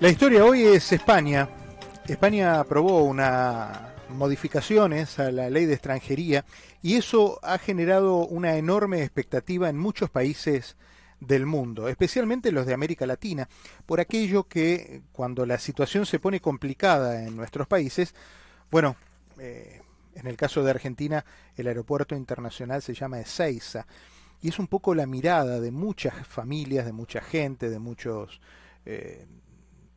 La historia hoy es España. España aprobó unas modificaciones a la ley de extranjería y eso ha generado una enorme expectativa en muchos países del mundo, especialmente los de América Latina, por aquello que cuando la situación se pone complicada en nuestros países, bueno, eh, en el caso de Argentina, el aeropuerto internacional se llama Ezeiza, y es un poco la mirada de muchas familias, de mucha gente, de muchos eh,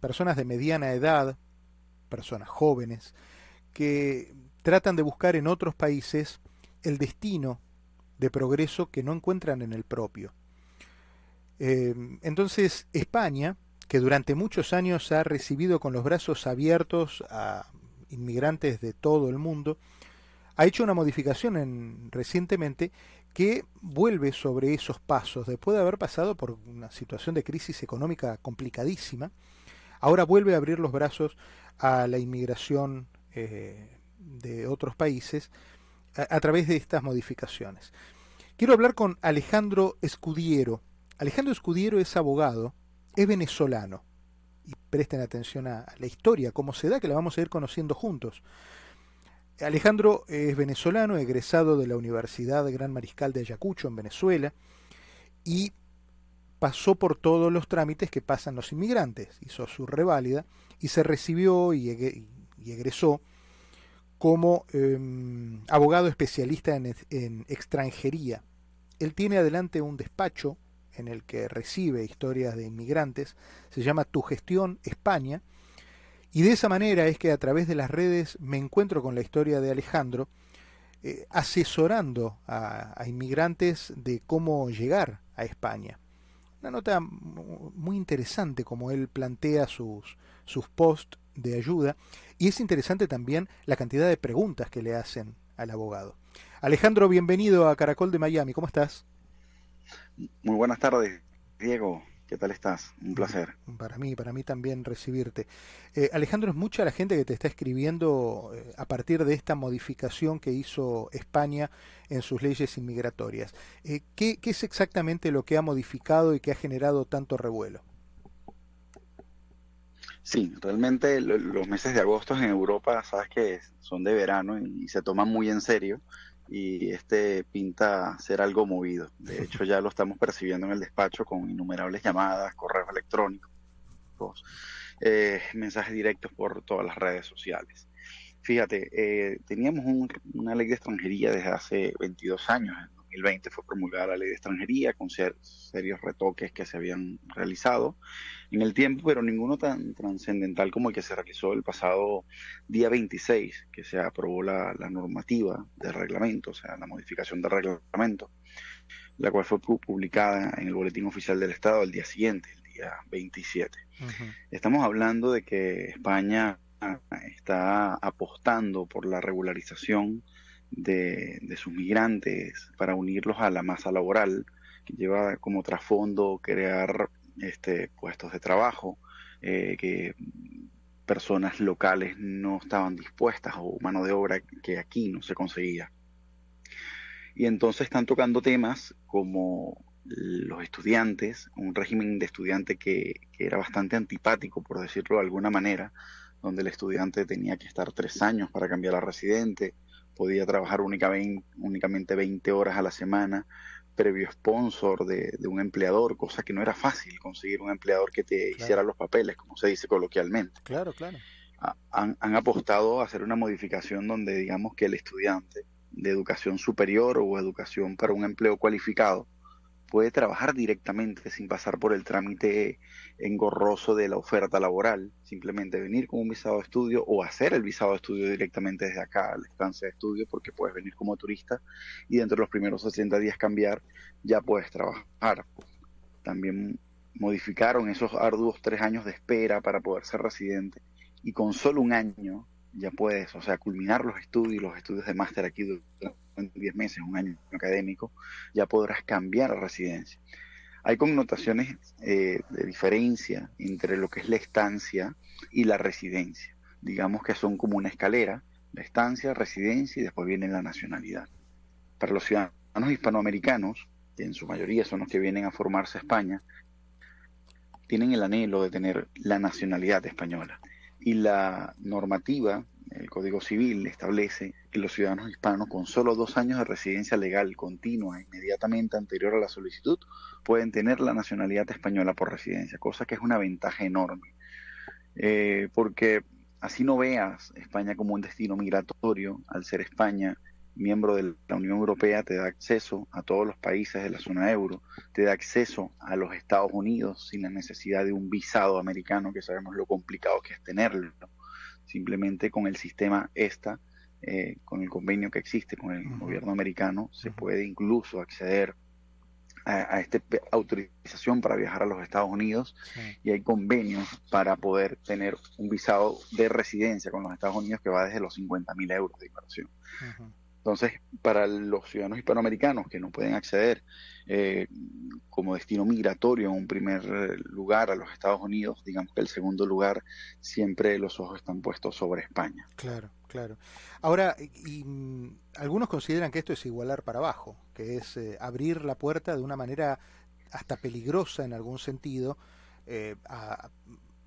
personas de mediana edad, personas jóvenes, que tratan de buscar en otros países el destino de progreso que no encuentran en el propio. Eh, entonces, España, que durante muchos años ha recibido con los brazos abiertos a inmigrantes de todo el mundo, ha hecho una modificación en, recientemente que vuelve sobre esos pasos, después de haber pasado por una situación de crisis económica complicadísima, ahora vuelve a abrir los brazos a la inmigración eh, de otros países a, través de estas modificaciones. Quiero hablar con Alejandro Escudiero. Alejandro Escudiero es abogado, es venezolano. Y presten atención a la historia, cómo se da, que la vamos a ir conociendo juntos. Alejandro es venezolano, egresado de la Universidad Gran Mariscal de Ayacucho, en Venezuela, y pasó por todos los trámites que pasan los inmigrantes, hizo su reválida y se recibió y, egresó como em, abogado especialista en, extranjería. Él tiene adelante un despacho en el que recibe historias de inmigrantes, se llama Tu Gestión España, y de esa manera es que a través de las redes me encuentro con la historia de Alejandro, eh, asesorando a inmigrantes de cómo llegar a España. Una nota muy interesante como él plantea sus, sus posts de ayuda y es interesante también la cantidad de preguntas que le hacen al abogado. Alejandro, bienvenido a Caracol de Miami, ¿cómo estás? Muy buenas tardes, Diego. ¿Qué tal estás? Un placer. Para mí, para mí también recibirte. Eh, Alejandro, es mucha la gente que te está escribiendo eh, a partir de esta modificación que hizo España en sus leyes inmigratorias. Eh, ¿qué, es exactamente lo que ha modificado y que ha generado tanto revuelo? Sí, realmente los meses de agosto en Europa, sabes que son de verano y se toman muy en serio y este pinta ser algo movido. De hecho, ya lo estamos percibiendo en el despacho con innumerables llamadas, correos electrónicos, eh, mensajes directos por todas las redes sociales. Fíjate, eh, teníamos una ley de extranjería desde hace 22 años. En 2020 fue promulgada la ley de extranjería con serios retoques que se habían realizado en el tiempo, pero ninguno tan trascendental como el que se realizó el pasado día 26, que se aprobó la, normativa del reglamento, o sea, la modificación del reglamento, la cual fue publicada en el Boletín Oficial del Estado el día siguiente, el día 27. Estamos hablando de que España está apostando por la regularización de, sus migrantes para unirlos a la masa laboral, que lleva como trasfondo crear este, puestos de trabajo, eh, que personas locales no estaban dispuestas o mano de obra que aquí no se conseguía. Y entonces están tocando temas como los estudiantes, un régimen de estudiante que, que, era bastante antipático, por decirlo de alguna manera, donde el estudiante tenía que estar tres años para cambiar a residente, podía trabajar únicamente, únicamente 20 horas a la semana, previo sponsor de, un empleador, cosa que no era fácil conseguir un empleador que te hiciera los papeles, como se dice coloquialmente. Claro, claro. Han, han, apostado a hacer una modificación donde digamos que el estudiante de educación superior o educación para un empleo cualificado puede trabajar directamente sin pasar por el trámite engorroso de la oferta laboral, simplemente venir con un visado de estudio o hacer el visado de estudio directamente desde acá, a la estancia de estudio, porque puedes venir como turista y dentro de los primeros 60 días cambiar, ya puedes trabajar. También modificaron esos arduos tres años de espera para poder ser residente y con solo un año ya puedes, o sea, culminar los estudios, los estudios de máster aquí durante 10 meses, un año académico, ya podrás cambiar a residencia. Hay connotaciones eh, de diferencia entre lo que es la estancia y la residencia. Digamos que son como una escalera, la estancia, residencia y después viene la nacionalidad. Para los ciudadanos hispanoamericanos, que en su mayoría son los que vienen a formarse a España, tienen el anhelo de tener la nacionalidad española. Y la normativa, el Código Civil, establece que los ciudadanos hispanos con solo dos años de residencia legal continua inmediatamente anterior a la solicitud pueden tener la nacionalidad española por residencia, cosa que es una ventaja enorme. Eh, porque así no veas España como un destino migratorio, al ser España miembro de la Unión Europea, te da acceso a todos los países de la zona euro, te da acceso a los Estados Unidos sin la necesidad de un visado americano, que sabemos lo complicado que es tenerlo. Simplemente con el sistema ESTA, eh, con el convenio que existe con el gobierno americano, se puede incluso acceder a, esta autorización para viajar a los Estados Unidos y hay convenios para poder tener un visado de residencia con los Estados Unidos que va desde los 50 mil euros de inversión. Entonces, para los ciudadanos hispanoamericanos que no pueden acceder eh, como destino migratorio en un primer lugar a los Estados Unidos, digamos que el segundo lugar siempre los ojos están puestos sobre España. Claro, claro. Ahora, y, mm, algunos consideran que esto es igualar para abajo, que es eh, abrir la puerta de una manera hasta peligrosa en algún sentido eh, a,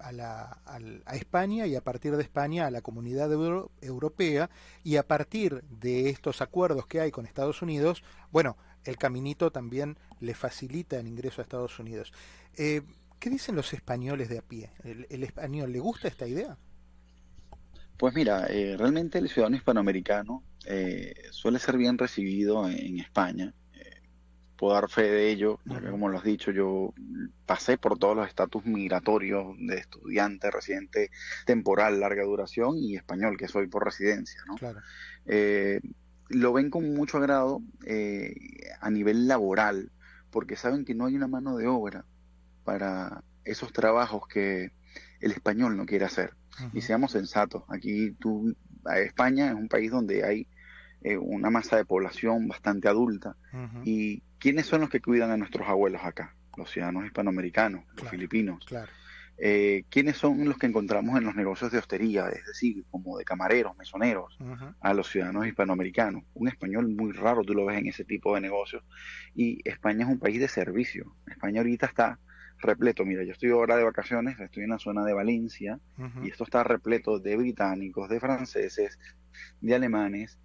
a, la, a, España y a partir de España a la comunidad europea y a partir de estos acuerdos que hay con Estados Unidos, bueno, el caminito también le facilita el ingreso a Estados Unidos. Eh, ¿Qué dicen los españoles de a pie? ¿El, español le gusta esta idea? Pues mira, eh, realmente el ciudadano hispanoamericano eh, suele ser bien recibido en España puedo dar fe de ello, como lo has dicho, yo pasé por todos los estatus migratorios de estudiante, residente temporal, larga duración y español, que soy por residencia, ¿no? Eh, lo ven con mucho agrado eh, a nivel laboral, porque saben que no hay una mano de obra para esos trabajos que el español no quiere hacer. Y seamos sensatos, aquí tú, España es un país donde hay eh, una masa de población bastante adulta. ¿Y quiénes son los que cuidan a nuestros abuelos acá? Los ciudadanos hispanoamericanos, los filipinos. Eh, ¿Quiénes son los que encontramos en los negocios de hostería, es decir, como de camareros, mesoneros, a los ciudadanos hispanoamericanos? Un español muy raro tú lo ves en ese tipo de negocios. Y España es un país de servicio. España ahorita está repleto. Mira, yo estoy ahora de vacaciones, estoy en la zona de Valencia y esto está repleto de británicos, de franceses, de alemanes,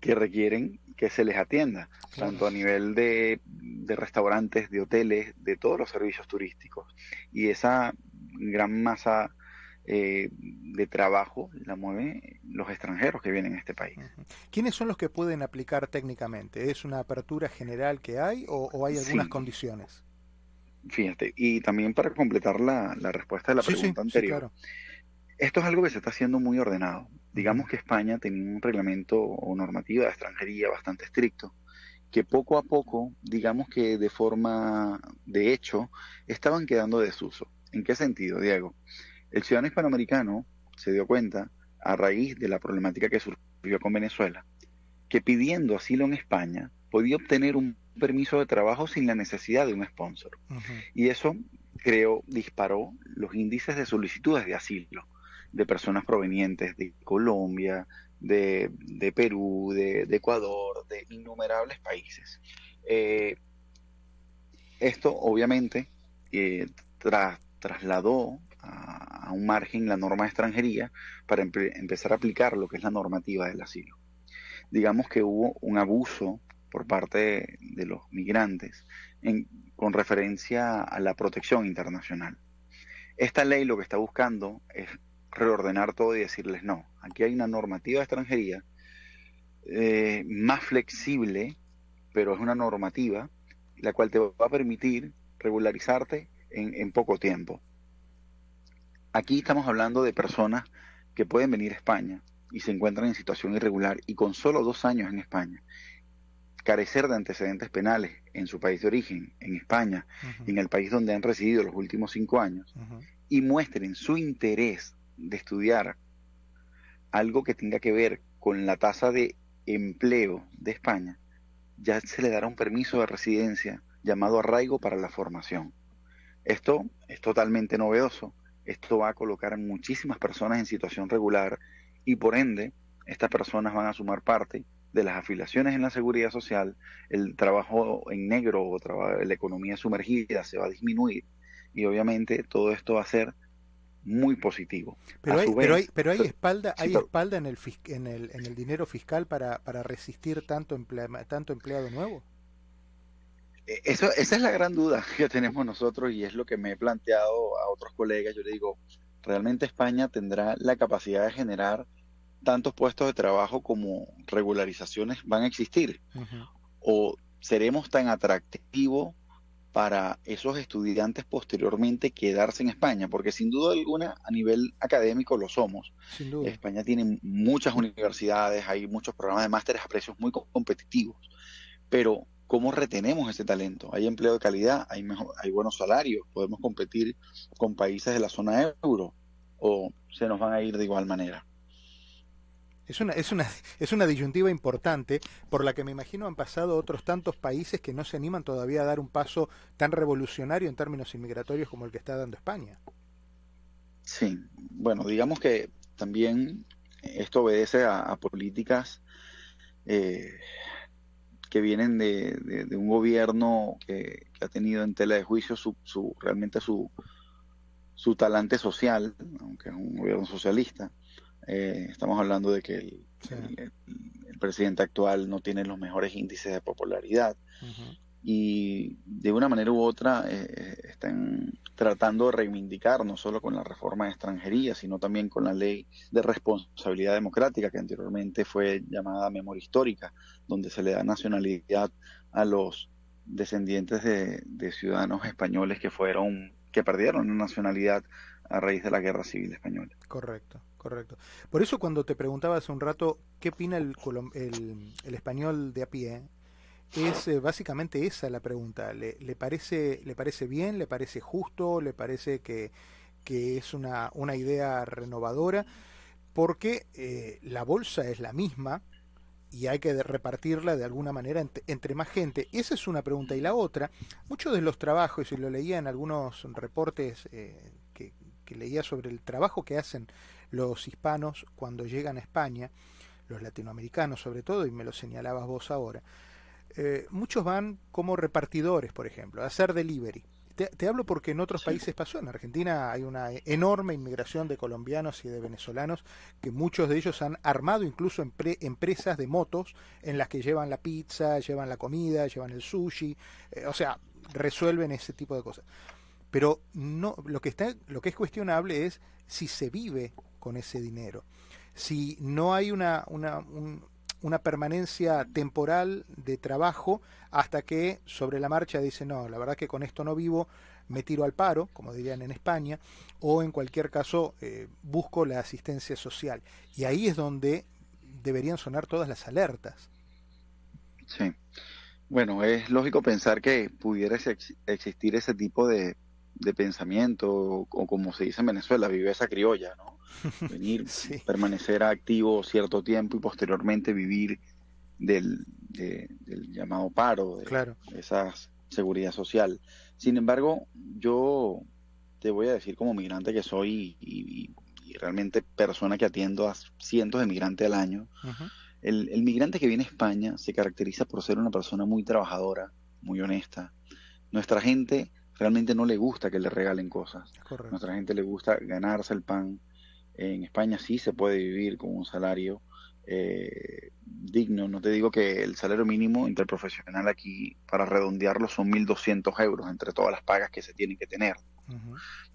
que requieren que se les atienda, tanto a nivel de, restaurantes, de hoteles, de todos los servicios turísticos. Y esa gran masa eh, de trabajo la mueven los extranjeros que vienen a este país. ¿Quiénes son los que pueden aplicar técnicamente? ¿Es una apertura general que hay o, hay algunas condiciones? Fíjate, y también para completar la, respuesta de la pregunta anterior, esto es algo que se está haciendo muy ordenado. Digamos que España tenía un reglamento o normativa de extranjería bastante estricto, que poco a poco, digamos que de forma de hecho, estaban quedando desuso. ¿En qué sentido, Diego? El ciudadano hispanoamericano se dio cuenta, a raíz de la problemática que surgió con Venezuela, que pidiendo asilo en España podía obtener un permiso de trabajo sin la necesidad de un sponsor. Y eso creó, disparó los índices de solicitudes de asilo de personas provenientes de Colombia, de, Perú, de, Ecuador, de innumerables países. Eh, esto obviamente eh, trasladó a, un margen la norma de extranjería para empezar a aplicar lo que es la normativa del asilo. Digamos que hubo un abuso por parte de, los migrantes con referencia a la protección internacional. Esta ley lo que está buscando es reordenar todo y decirles no. Aquí hay una normativa de extranjería eh, más flexible, pero es una normativa la cual te va a permitir regularizarte en, poco tiempo. Aquí estamos hablando de personas que pueden venir a España y se encuentran en situación irregular y con solo dos años en España carecer de antecedentes penales en su país de origen, en España, en el país donde han residido los últimos cinco años, y muestren su interés de estudiar algo que tenga que ver con la tasa de empleo de España, ya se le dará un permiso de residencia llamado arraigo para la formación. Esto es totalmente novedoso. Esto va a colocar a muchísimas personas en situación regular y por ende estas personas van a sumar parte de las afiliaciones en la seguridad social, el trabajo en negro o la economía sumergida se va a disminuir y obviamente todo esto va a ser muy positivo. Pero hay, pero hay, pero hay espalda, hay espalda en el, en el en el dinero fiscal para, para resistir tanto tanto empleado nuevo. E, eso, esa es la gran duda que tenemos nosotros y es lo que me he planteado a otros colegas. Yo le digo, realmente España tendrá la capacidad de generar tantos puestos de trabajo como regularizaciones van a existir. O seremos tan atractivos para esos estudiantes posteriormente quedarse en España, porque sin duda alguna a nivel académico lo somos. España tiene muchas universidades, hay muchos programas de másteres a precios muy competitivos, pero ¿cómo retenemos ese talento? Hay empleo de calidad, hay, mejor, hay buenos salarios, podemos competir con países de la zona euro o se nos van a ir de igual manera. Es una, es, una, es una disyuntiva importante por la que me imagino han pasado otros tantos países que no se animan todavía a dar un paso tan revolucionario en términos inmigratorios como el que está dando España. Sí, bueno, digamos que también esto obedece a, políticas eh, que vienen de, un gobierno que, ha tenido en tela de juicio su, su realmente su, su talante social, aunque es un gobierno socialista eh, estamos hablando de que el, presidente actual no tiene los mejores índices de popularidad. Y de una manera u otra eh, eh, están tratando de reivindicar no solo con la reforma de extranjería, sino también con la ley de responsabilidad democrática que anteriormente fue llamada memoria histórica, donde se le da nacionalidad a los descendientes de, de ciudadanos españoles que fueron que perdieron la nacionalidad a raíz de la guerra civil española. Correcto correcto. Por eso cuando te preguntaba hace un rato qué opina el, el, español de a pie, es eh, básicamente esa la pregunta. ¿Le, ¿Le, parece, ¿Le parece bien? ¿Le parece justo? ¿Le parece que, que es una, una idea renovadora? Porque eh, la bolsa es la misma y hay que repartirla de alguna manera entre, más gente. Esa es una pregunta. Y la otra, muchos de los trabajos, y lo leía en algunos reportes eh, que leía sobre el trabajo que hacen los hispanos cuando llegan a España, los latinoamericanos sobre todo, y me lo señalabas vos ahora, eh, muchos van como repartidores, por ejemplo, a hacer delivery. Te, hablo porque en otros países pasó. En Argentina hay una enorme inmigración de colombianos y de venezolanos que muchos de ellos han armado incluso empresas de motos en las que llevan la pizza, llevan la comida, llevan el sushi, eh, o sea, resuelven ese tipo de cosas. Pero no, lo que está, lo que es cuestionable es si se vive con ese dinero. Si no hay una, una, una permanencia temporal de trabajo hasta que sobre la marcha dice, no, la verdad que con esto no vivo, me tiro al paro, como dirían en España, o en cualquier caso eh, busco la asistencia social. Y ahí es donde deberían sonar todas las alertas. Sí. Bueno, es lógico pensar que pudiera existir ese tipo de, de pensamiento, o como se dice en Venezuela, viveza criolla, ¿no? Venir, permanecer activo cierto tiempo y posteriormente vivir del, del llamado paro, de, esa seguridad social. Sin embargo, yo te voy a decir como migrante que soy y, realmente persona que atiendo a cientos de migrantes al año, el, el migrante que viene a España se caracteriza por ser una persona muy trabajadora, muy honesta. Nuestra gente realmente no le gusta que le regalen cosas. Nuestra gente le gusta ganarse el pan. En España sí se puede vivir con un salario eh, digno. No te digo que el salario mínimo interprofesional aquí, para redondearlo, son 1.200 euros entre todas las pagas que se tienen que tener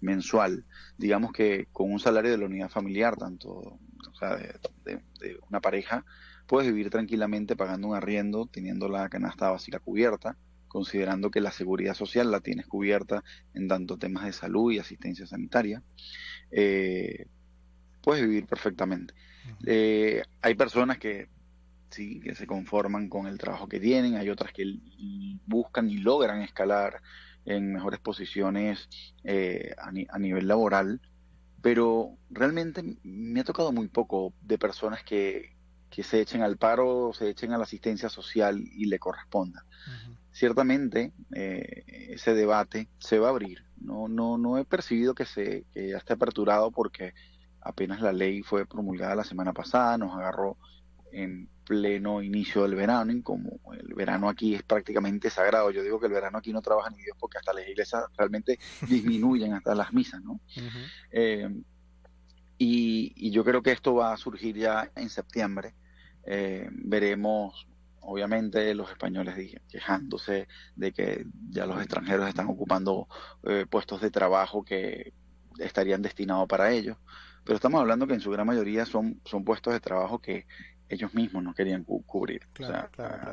mensual. Digamos que con un salario de la unidad familiar, tanto o sea, de, de una pareja, puedes vivir tranquilamente pagando un arriendo, teniendo la canasta básica cubierta considerando que la seguridad social la tienes cubierta en tanto temas de salud y asistencia sanitaria, eh, puedes vivir perfectamente. Eh, hay personas que sí, que se conforman con el trabajo que tienen, hay otras que buscan y logran escalar en mejores posiciones eh, a, nivel laboral, pero realmente me ha tocado muy poco de personas que, que se echen al paro, se echen a la asistencia social y le corresponda ciertamente eh, ese debate se va a abrir. No, no, no he percibido que, se, que ya esté aperturado porque apenas la ley fue promulgada la semana pasada, nos agarró en pleno inicio del verano y como el verano aquí es prácticamente sagrado, yo digo que el verano aquí no trabaja ni Dios porque hasta las iglesias realmente disminuyen hasta las misas, ¿no? Eh, y, yo creo que esto va a surgir ya en septiembre. Eh, veremos, obviamente, los españoles quejándose de que ya los extranjeros están ocupando eh, puestos de trabajo que estarían destinados para ellos. Pero estamos hablando que en su gran mayoría son, son puestos de trabajo que ellos mismos no querían cubrir.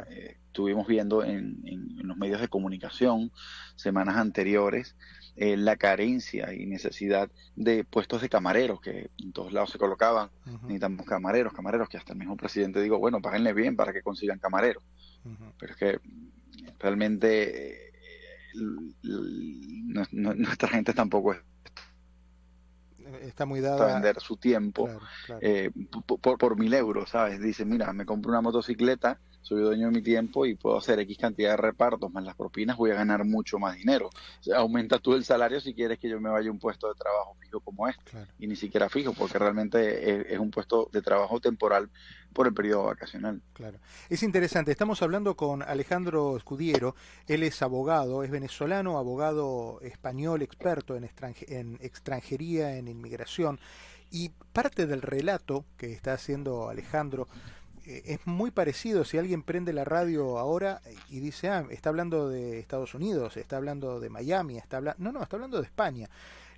Eh, estuvimos viendo en, los medios de comunicación semanas anteriores eh, la carencia y necesidad de puestos de camareros que en todos lados se colocaban. Necesitamos camareros, camareros, que hasta el mismo presidente digo, bueno, páguenle bien para que consigan camareros. Pero es que realmente eh, nuestra gente tampoco es está muy dada a vender su tiempo eh, por, por, mil euros, ¿sabes? Dice, mira, me compro una motocicleta soy dueño de mi tiempo y puedo hacer X cantidad de repartos más las propinas, voy a ganar mucho más dinero. aumenta tú el salario si quieres que yo me vaya a un puesto de trabajo fijo como este. Y ni siquiera fijo, porque realmente es, un puesto de trabajo temporal por el periodo vacacional. Claro. Es interesante. Estamos hablando con Alejandro Escudiero. Él es abogado, es venezolano, abogado español, experto en, en extranjería, en inmigración. Y parte del relato que está haciendo Alejandro eh, es muy parecido si alguien prende la radio ahora y dice, ah, está hablando de Estados Unidos, está hablando de Miami, está. No, no, está hablando de España.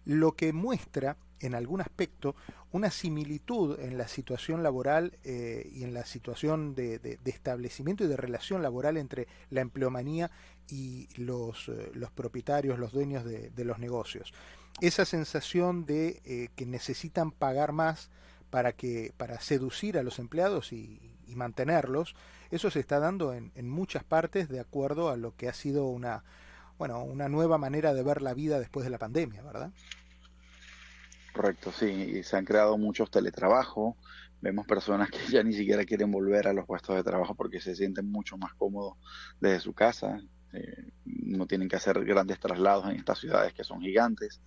Lo que muestra, en algún aspecto, una similitud en la situación laboral eh, y en la situación de, establecimiento y de relación laboral entre la empleomanía y los, eh, los propietarios, los dueños de, los negocios. Esa sensación de que necesitan pagar más para que para seducir a los empleados y, y mantenerlos, eso se está dando en, en, muchas partes de acuerdo a lo que ha sido una, bueno, una nueva manera de ver la vida después de la pandemia, ¿verdad? Correcto, sí, y se han creado muchos teletrabajos, vemos personas que ya ni siquiera quieren volver a los puestos de trabajo porque se sienten mucho más cómodos desde su casa, eh, no tienen que hacer grandes traslados en estas ciudades que son gigantes.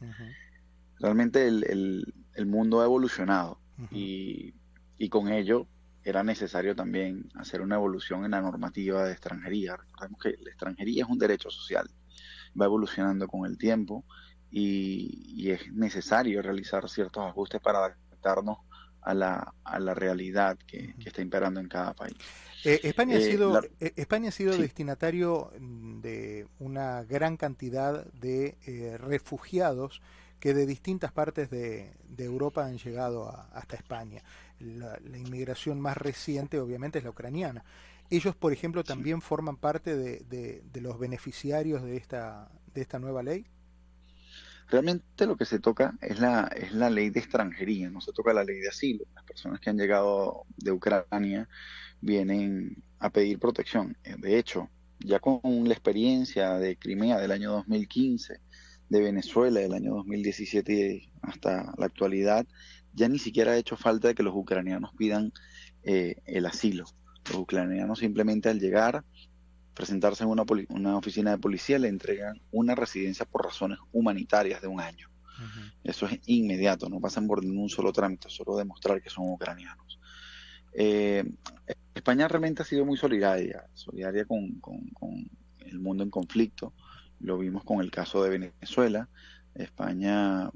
Realmente el, el, mundo ha evolucionado y, y con ello era necesario también hacer una evolución en la normativa de extranjería. Recordemos que la extranjería es un derecho social, va evolucionando con el tiempo y, es necesario realizar ciertos ajustes para adaptarnos a la, a la realidad que, está imperando en cada país. Eh, España, ha eh, sido, eh, España ha sido destinatario de una gran cantidad de refugiados que de distintas partes de, Europa han llegado hasta España la, inmigración más reciente obviamente es la ucraniana. Ellos, por ejemplo, también forman parte de, los beneficiarios de esta, de esta nueva ley. Realmente lo que se toca es la, es la ley de extranjería, no se toca la ley de asilo. Las personas que han llegado de Ucrania vienen a pedir protección. De hecho, ya con la experiencia de Crimea del año 2015, de Venezuela del año 2017 hasta la actualidad, ya ni siquiera ha hecho falta de que los ucranianos pidan eh, el asilo. Los ucranianos simplemente al llegar, presentarse en una, una, oficina de policía, le entregan una residencia por razones humanitarias de un año. Eso es inmediato, no pasan por ningún solo trámite, solo demostrar que son ucranianos. Eh, España realmente ha sido muy solidaria, solidaria con, con, el mundo en conflicto. Lo vimos con el caso de Venezuela. España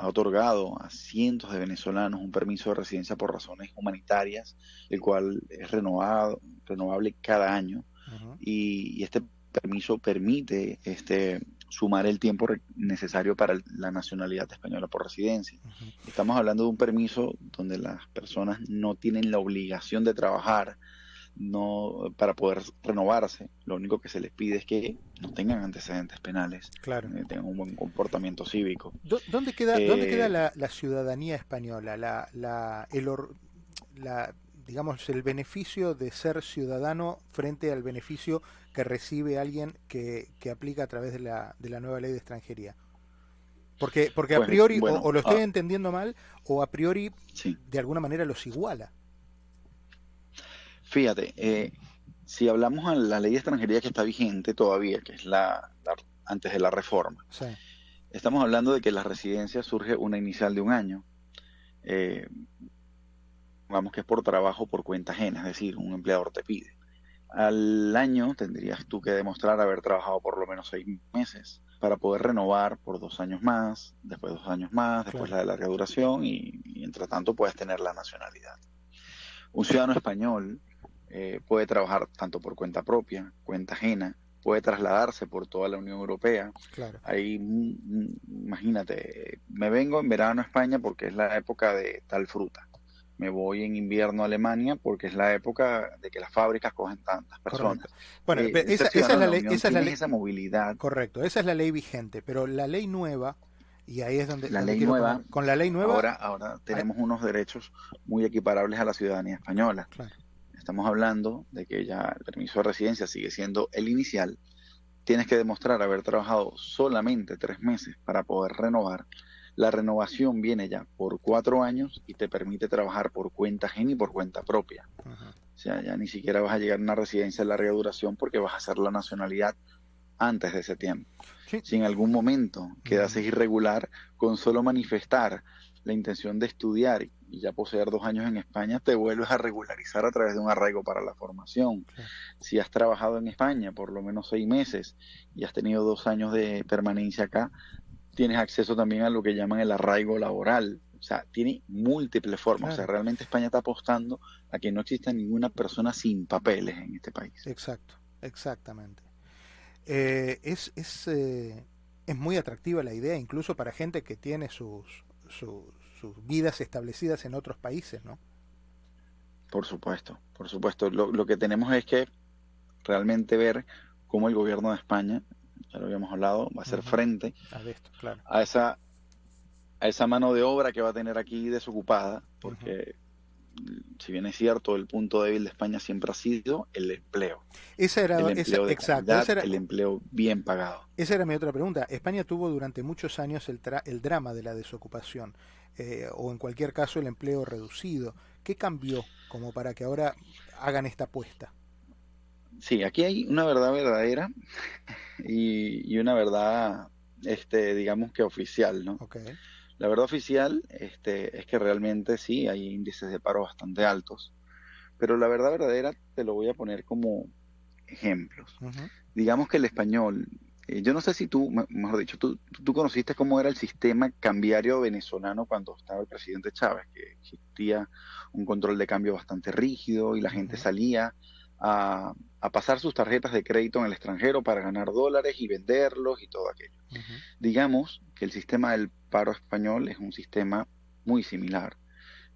ha otorgado a cientos de venezolanos un permiso de residencia por razones humanitarias, el cual es renovado, renovable cada año y, este permiso permite este, sumar el tiempo necesario para la nacionalidad española por residencia. Estamos hablando de un permiso donde las personas no tienen la obligación de trabajar, no para poder renovarse. Lo único que se les pide es que no tengan antecedentes penales, claro. Eh, tengan un buen comportamiento cívico. ¿Dónde queda, ¿dónde queda eh, la, ciudadanía española? La, la, el la, digamos, el beneficio de ser ciudadano frente al beneficio que recibe alguien que, que aplica a través de la, de la nueva ley de extranjería. Porque, porque a pues, priori, o, lo estoy ah. entendiendo mal, o a priori, de alguna manera los iguala. Fíjate, eh, si hablamos de la ley de extranjería que está vigente todavía, que es la, antes de la reforma, estamos hablando de que la residencia surge una inicial de un año. Eh, supongamos que es por trabajo por cuenta ajena, es decir, un empleador te pide. Al año tendrías tú que demostrar haber trabajado por lo menos seis meses para poder renovar por dos años más, después dos años más, después la de larga duración y, y, entre tanto puedes tener la nacionalidad. Un ciudadano español eh, puede trabajar tanto por cuenta propia, cuenta ajena, puede trasladarse por toda la Unión Europea. Claro. Ahí, mm, imagínate, me vengo en verano a España porque es la época de tal fruta me voy en invierno a Alemania porque es la época de que las fábricas cogen tantas personas. Correcto. Bueno, eh, esa, esa, es la ley, esa es la ley, esa movilidad. Correcto, esa es la ley vigente, pero la ley nueva y ahí es donde la donde ley nueva poner, con la ley nueva ahora ahora tenemos hay, unos derechos muy equiparables a la ciudadanía española. Claro. Estamos hablando de que ya el permiso de residencia sigue siendo el inicial. Tienes que demostrar haber trabajado solamente tres meses para poder renovar la renovación viene ya por cuatro años y te permite trabajar por cuenta ajena y por cuenta propia. O sea, ya ni siquiera vas a llegar a una residencia de larga duración porque vas a hacer la nacionalidad antes de ese tiempo. Sí. Si en algún momento quedas irregular, con solo manifestar la intención de estudiar y ya poseer dos años en España, te vuelves a regularizar a través de un arraigo para la formación. Si has trabajado en España por lo menos seis meses y has tenido dos años de permanencia acá, tienes acceso también a lo que llaman el arraigo laboral. O sea, tiene múltiples formas. Claro. O sea, realmente España está apostando a que no exista ninguna persona sin papeles en este país. Exacto, exactamente. Eh, es, es, eh, es muy atractiva la idea, incluso para gente que tiene sus, sus, sus vidas establecidas en otros países, ¿no? Por supuesto, por supuesto. Lo, lo que tenemos es que realmente ver cómo el gobierno de España ya lo habíamos hablado, va a hacer uh -huh. frente a, esto, claro. a, esa a esa mano de obra que va a tener aquí desocupada, porque uh -huh. Si bien es cierto, el punto débil de España siempre ha sido el empleo. Esa era, el empleo esa, exacto, calidad, esa era, el empleo bien pagado. Esa era mi otra pregunta. España tuvo durante muchos años el, el drama de la desocupación, eh, o en cualquier caso el empleo reducido. ¿Qué cambió como para que ahora hagan esta apuesta? Sí, aquí hay una verdad verdadera y, y, una verdad, este, digamos que oficial, ¿no? Okay. La verdad oficial este, es que realmente sí hay índices de paro bastante altos, pero la verdad verdadera te lo voy a poner como ejemplos. Uh -huh. Digamos que el español, eh, yo no sé si tú, mejor dicho, tú, tú conociste cómo era el sistema cambiario venezolano cuando estaba el presidente Chávez, que existía un control de cambio bastante rígido y la gente uh -huh. salía a, a, pasar sus tarjetas de crédito en el extranjero para ganar dólares y venderlos y todo aquello. Uh -huh. Digamos que el sistema del paro español es un sistema muy similar.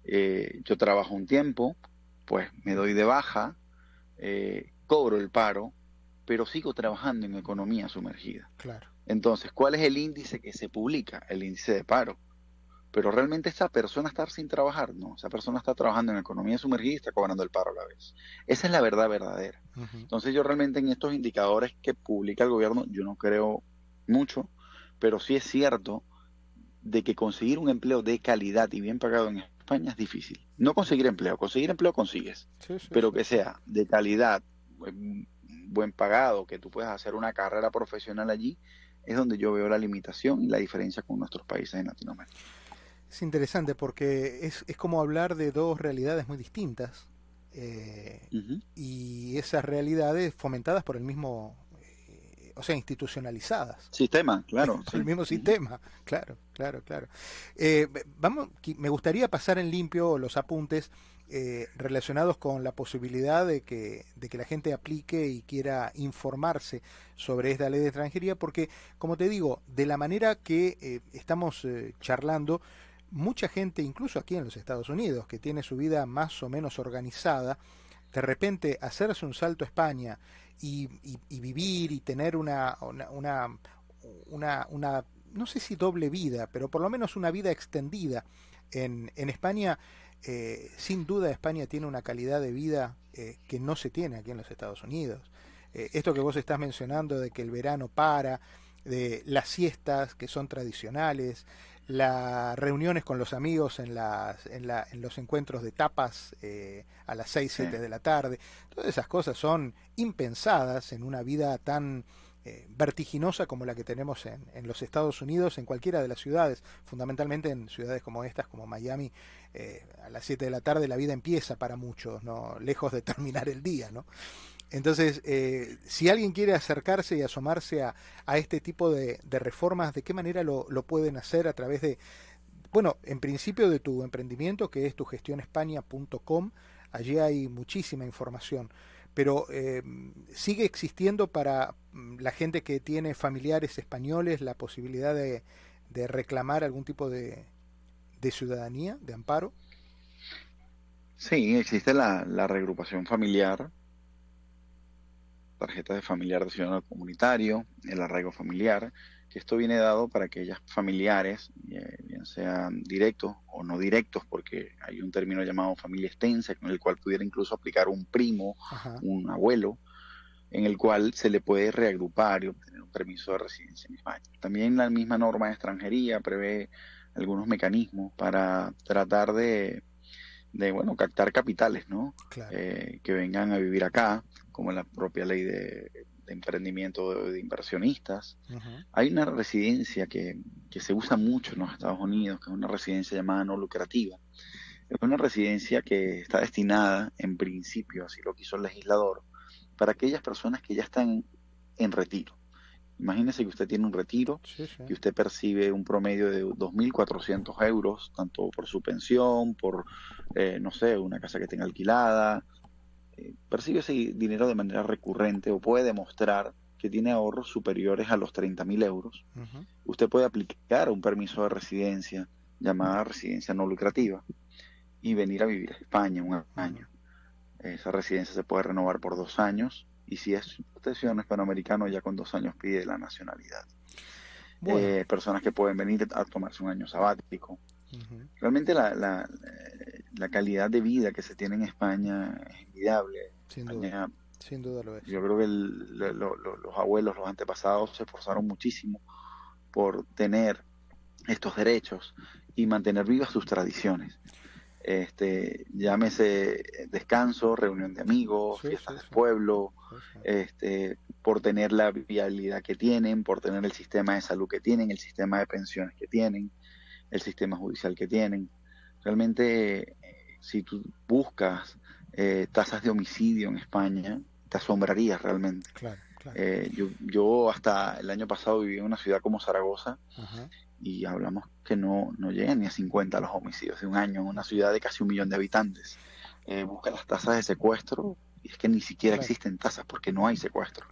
Eh, yo trabajo un tiempo, pues me doy de baja, eh, cobro el paro, pero sigo trabajando en economía sumergida. Claro. Entonces, ¿cuál es el índice que se publica? El índice de paro pero realmente esa persona está sin trabajar, no, esa persona está trabajando en economía sumergida y está cobrando el paro a la vez. Esa es la verdad verdadera. Uh -huh. Entonces yo realmente en estos indicadores que publica el gobierno, yo no creo mucho, pero sí es cierto de que conseguir un empleo de calidad y bien pagado en España es difícil. No conseguir empleo, conseguir empleo consigues, sí, sí, pero sí. que sea de calidad, buen pagado, que tú puedas hacer una carrera profesional allí, es donde yo veo la limitación y la diferencia con nuestros países en Latinoamérica. Es interesante porque es, es como hablar de dos realidades muy distintas eh, uh -huh. y esas realidades fomentadas por el mismo, eh, o sea, institucionalizadas. Sistema, claro. el sí. mismo sistema, claro, claro, claro. Eh, vamos, me gustaría pasar en limpio los apuntes eh, relacionados con la posibilidad de que, de que la gente aplique y quiera informarse sobre esta ley de extranjería, porque, como te digo, de la manera que eh, estamos charlando, mucha gente, incluso aquí en los Estados Unidos, que tiene su vida más o menos organizada, de repente hacerse un salto a España y, y, vivir y tener una, una, una, una, una, no sé si doble vida, pero por lo menos una vida extendida en, en España, eh, sin duda España tiene una calidad de vida eh, que no se tiene aquí en los Estados Unidos. Eh, esto que vos estás mencionando de que el verano para, de las siestas que son tradicionales, las reuniones con los amigos en, las, en, la, en los encuentros de tapas eh, a las 6, 7 sí. de la tarde. Todas esas cosas son impensadas en una vida tan eh, vertiginosa como la que tenemos en, en, los Estados Unidos, en cualquiera de las ciudades, fundamentalmente en ciudades como estas, como Miami, eh, a las 7 de la tarde la vida empieza para muchos, no lejos de terminar el día, ¿no? Entonces, eh, si alguien quiere acercarse y asomarse a, a este tipo de, de, reformas, ¿de qué manera lo, lo, pueden hacer? A través de, bueno, en principio de tu emprendimiento, que es tugestionespaña.com, allí hay muchísima información, pero eh, sigue existiendo para mm, la gente que tiene familiares españoles la posibilidad de, de reclamar algún tipo de, de, ciudadanía, de amparo. Sí, existe la, la regrupación familiar tarjeta de familiar de ciudadano comunitario, el arraigo familiar, que esto viene dado para aquellas familiares, eh, bien sean directos o no directos, porque hay un término llamado familia extensa, con el cual pudiera incluso aplicar un primo, Ajá. un abuelo, en el cual se le puede reagrupar y obtener un permiso de residencia en España. También la misma norma de extranjería prevé algunos mecanismos para tratar de, de bueno, captar capitales, ¿no? Claro. Eh, que vengan a vivir acá, como la propia ley de, de emprendimiento de, inversionistas. Uh -huh. Hay una residencia que, que, se usa mucho en los Estados Unidos, que es una residencia llamada no lucrativa. Es una residencia que está destinada, en principio, así lo quiso el legislador, para aquellas personas que ya están en retiro. Imagínese que usted tiene un retiro, sí, sí. que usted percibe un promedio de 2.400 euros, tanto por su pensión, por, eh, no sé, una casa que tenga alquilada, eh, percibe ese dinero de manera recurrente o puede demostrar que tiene ahorros superiores a los 30.000 euros, uh -huh. usted puede aplicar un permiso de residencia llamada residencia no lucrativa y venir a vivir a España un año. Esa residencia se puede renovar por dos años y si es ciudadano hispanoamericano ya con dos años pide la nacionalidad. Bueno. Eh, personas que pueden venir a tomarse un año sabático. Uh -huh. Realmente la, la, la, calidad de vida que se tiene en España es envidiable. Sin España, duda. Sin duda lo es. Yo creo que el, lo, lo, los abuelos, los antepasados se esforzaron muchísimo por tener estos derechos y mantener vivas sus tradiciones. Este, llámese descanso, reunión de amigos, sí, fiestas sí, del pueblo, sí, este, por tener la viabilidad que tienen, por tener el sistema de salud que tienen, el sistema de pensiones que tienen, el sistema judicial que tienen. Realmente, si tú buscas eh, tasas de homicidio en España, te asombrarías realmente. Claro, claro. Eh, yo, yo, hasta el año pasado viví en una ciudad como Zaragoza y hablamos que no, no llegan ni a 50 los homicidios de un año en una ciudad de casi un millón de habitantes. Eh, busca las tasas de secuestro y es que ni siquiera claro. existen tasas porque no hay secuestro.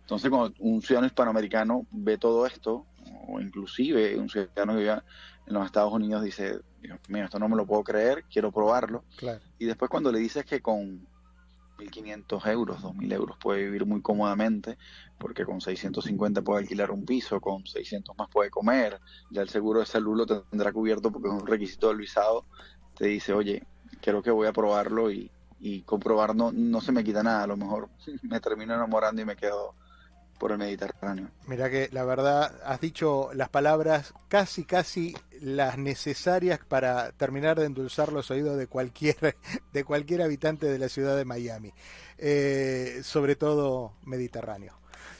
Entonces, cuando un ciudadano hispanoamericano ve todo esto, o inclusive un ciudadano que vive en los Estados Unidos dice, Dios mío, esto no me lo puedo creer, quiero probarlo. Claro. Y después cuando le dices que con 1.500 euros, 2.000 euros puede vivir muy cómodamente, porque con 650 puede alquilar un piso, con 600 más puede comer, ya el seguro de salud lo tendrá cubierto porque es un requisito del visado, te dice, oye, creo que voy a probarlo y, y comprobar no, no se me quita nada, a lo mejor me termino enamorando y me quedo por el Mediterráneo. Mira que la verdad has dicho las palabras casi casi las necesarias para terminar de endulzar los oídos de cualquier de cualquier habitante de la ciudad de Miami, eh, sobre todo Mediterráneo.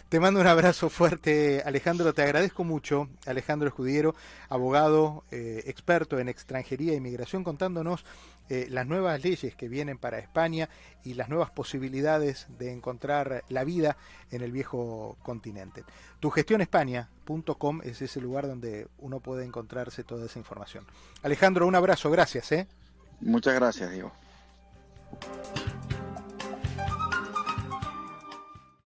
Te mando un abrazo fuerte, Alejandro. Te agradezco mucho, Alejandro Escudiero, abogado, eh, experto en extranjería e inmigración, contándonos eh, las nuevas leyes que vienen para España y las nuevas posibilidades de encontrar la vida en el viejo continente. Tugestionespaña.com es ese lugar donde uno puede encontrarse toda esa información. Alejandro, un abrazo, gracias. ¿eh? Muchas gracias, Diego.